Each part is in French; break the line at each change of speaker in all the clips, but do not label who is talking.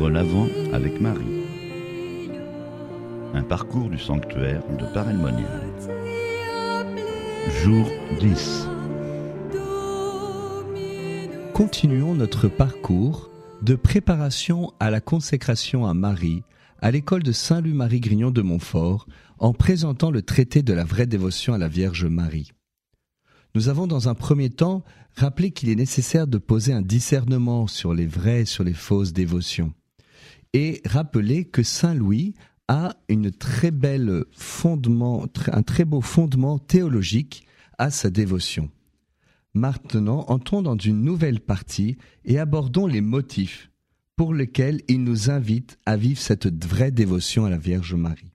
Vivre l'Avent avec Marie. Un parcours du sanctuaire de Paray-le-Monial. Jour 10.
Continuons notre parcours de préparation à la consécration à Marie à l'école de Saint-Louis-Marie Grignon de Montfort en présentant le traité de la vraie dévotion à la Vierge Marie. Nous avons dans un premier temps rappelé qu'il est nécessaire de poser un discernement sur les vraies et sur les fausses dévotions et rappeler que Saint Louis a une très belle fondement, un très beau fondement théologique à sa dévotion. Maintenant, entrons dans une nouvelle partie et abordons les motifs pour lesquels il nous invite à vivre cette vraie dévotion à la Vierge Marie.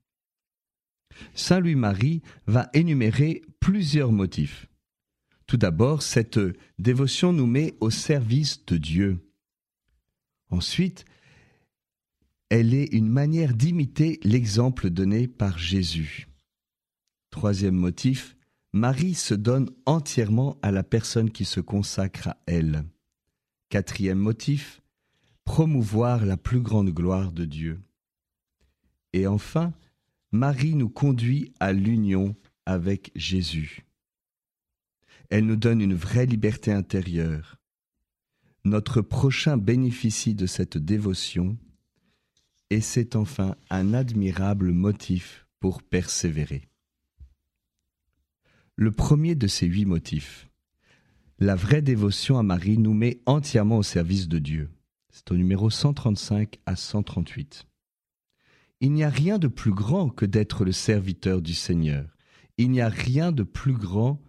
Saint Louis-Marie va énumérer plusieurs motifs. Tout d'abord, cette dévotion nous met au service de Dieu. Ensuite, elle est une manière d'imiter l'exemple donné par Jésus. Troisième motif, Marie se donne entièrement à la personne qui se consacre à elle. Quatrième motif, promouvoir la plus grande gloire de Dieu. Et enfin, Marie nous conduit à l'union avec Jésus. Elle nous donne une vraie liberté intérieure. Notre prochain bénéficie de cette dévotion et c'est enfin un admirable motif pour persévérer. Le premier de ces huit motifs, la vraie dévotion à Marie nous met entièrement au service de Dieu. C'est au numéro 135 à 138. Il n'y a rien de plus grand que d'être le serviteur du Seigneur. Il n'y a rien de plus grand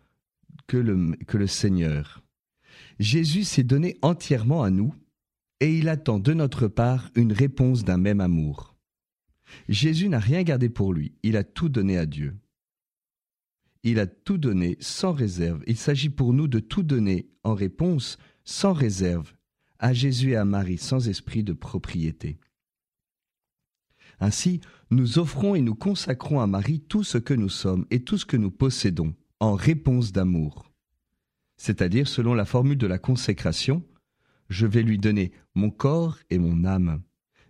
que le, que le Seigneur. Jésus s'est donné entièrement à nous et il attend de notre part une réponse d'un même amour. Jésus n'a rien gardé pour lui, il a tout donné à Dieu. Il a tout donné sans réserve. Il s'agit pour nous de tout donner en réponse sans réserve à Jésus et à Marie sans esprit de propriété. Ainsi, nous offrons et nous consacrons à Marie tout ce que nous sommes et tout ce que nous possédons en réponse d'amour. C'est-à-dire, selon la formule de la consécration, je vais lui donner mon corps et mon âme,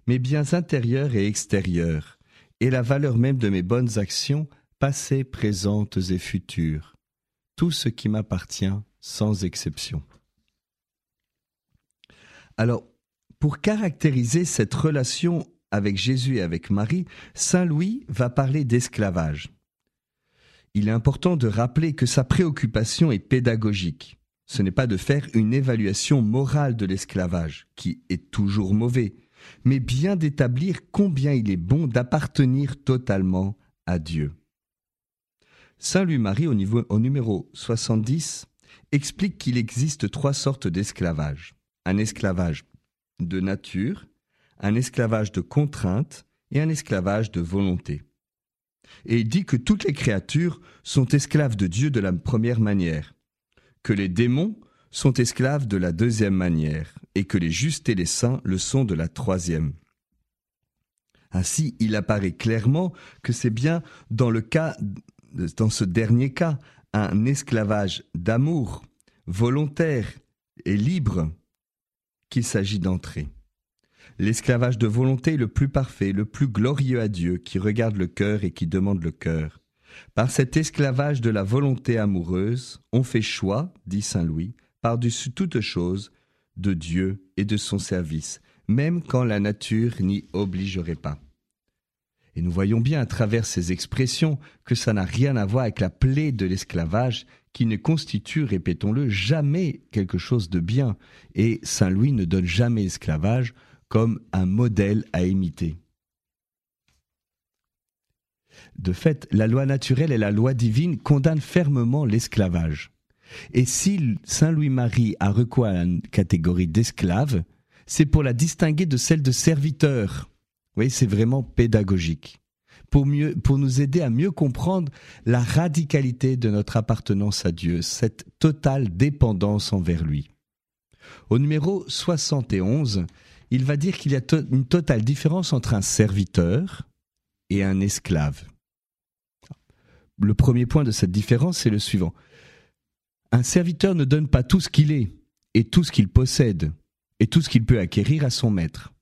mes biens intérieurs et extérieurs, et la valeur même de mes bonnes actions, passées, présentes et futures, tout ce qui m'appartient sans exception. Alors, pour caractériser cette relation avec Jésus et avec Marie, Saint Louis va parler d'esclavage. Il est important de rappeler que sa préoccupation est pédagogique ce n'est pas de faire une évaluation morale de l'esclavage, qui est toujours mauvais, mais bien d'établir combien il est bon d'appartenir totalement à Dieu. Saint Louis-Marie, au, au numéro 70, explique qu'il existe trois sortes d'esclavage. Un esclavage de nature, un esclavage de contrainte et un esclavage de volonté. Et il dit que toutes les créatures sont esclaves de Dieu de la première manière, que les démons sont esclaves de la deuxième manière, et que les justes et les saints le sont de la troisième. Ainsi, il apparaît clairement que c'est bien dans le cas, dans ce dernier cas, un esclavage d'amour, volontaire et libre, qu'il s'agit d'entrer. L'esclavage de volonté le plus parfait, le plus glorieux à Dieu, qui regarde le cœur et qui demande le cœur. Par cet esclavage de la volonté amoureuse, on fait choix, dit Saint Louis, par-dessus toute chose, de Dieu et de son service, même quand la nature n'y obligerait pas. Et nous voyons bien à travers ces expressions que ça n'a rien à voir avec la plaie de l'esclavage, qui ne constitue, répétons-le, jamais quelque chose de bien, et Saint Louis ne donne jamais l'esclavage comme un modèle à imiter. De fait, la loi naturelle et la loi divine condamnent fermement l'esclavage. Et si Saint Louis-Marie a recours à une catégorie d'esclaves, c'est pour la distinguer de celle de serviteur. Oui, c'est vraiment pédagogique. Pour, mieux, pour nous aider à mieux comprendre la radicalité de notre appartenance à Dieu, cette totale dépendance envers lui. Au numéro 71, il va dire qu'il y a une totale différence entre un serviteur et un esclave le premier point de cette différence, c'est le suivant. Un serviteur ne donne pas tout ce qu'il est et tout ce qu'il possède et tout ce qu'il peut acquérir à son maître.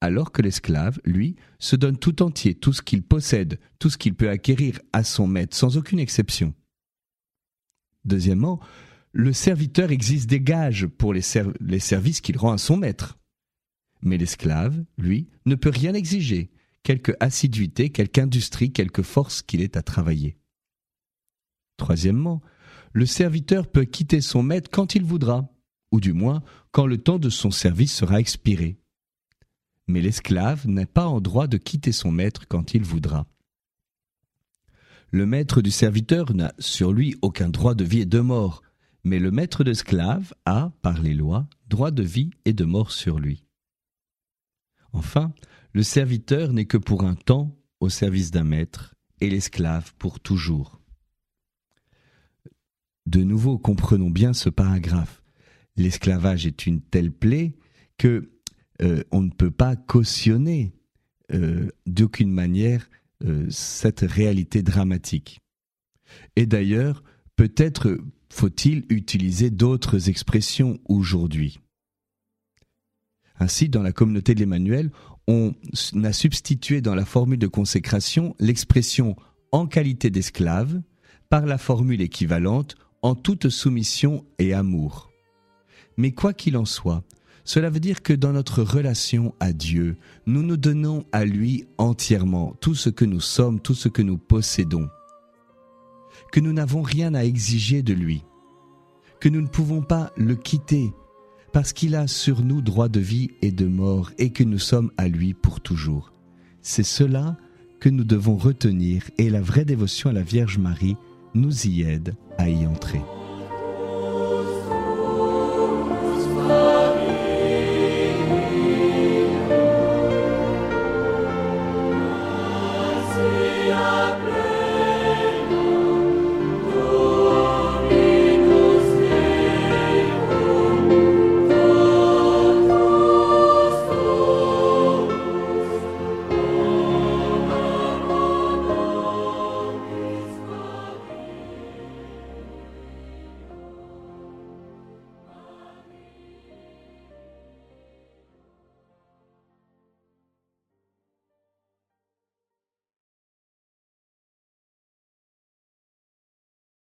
alors que l'esclave, lui, se donne tout entier, tout ce qu'il possède, tout ce qu'il peut acquérir à son maître, sans aucune exception. Deuxièmement, le serviteur existe des gages pour les services qu'il rend à son maître. Mais l'esclave, lui, ne peut rien exiger, quelque assiduité, quelque industrie, quelque force qu'il ait à travailler. Troisièmement, le serviteur peut quitter son maître quand il voudra, ou du moins quand le temps de son service sera expiré. Mais l'esclave n'est pas en droit de quitter son maître quand il voudra. Le maître du serviteur n'a sur lui aucun droit de vie et de mort, mais le maître d'esclave a, par les lois, droit de vie et de mort sur lui. Enfin, le serviteur n'est que pour un temps au service d'un maître, et l'esclave pour toujours. De nouveau, comprenons bien ce paragraphe. L'esclavage est une telle plaie que euh, on ne peut pas cautionner euh, d'aucune manière euh, cette réalité dramatique. Et d'ailleurs, peut-être faut-il utiliser d'autres expressions aujourd'hui. Ainsi, dans la communauté de l'Emmanuel, on a substitué dans la formule de consécration l'expression en qualité d'esclave par la formule équivalente en toute soumission et amour. Mais quoi qu'il en soit, cela veut dire que dans notre relation à Dieu, nous nous donnons à lui entièrement tout ce que nous sommes, tout ce que nous possédons. Que nous n'avons rien à exiger de lui. Que nous ne pouvons pas le quitter parce qu'il a sur nous droit de vie et de mort et que nous sommes à lui pour toujours. C'est cela que nous devons retenir et la vraie dévotion à la Vierge Marie nous y aide à y entrer.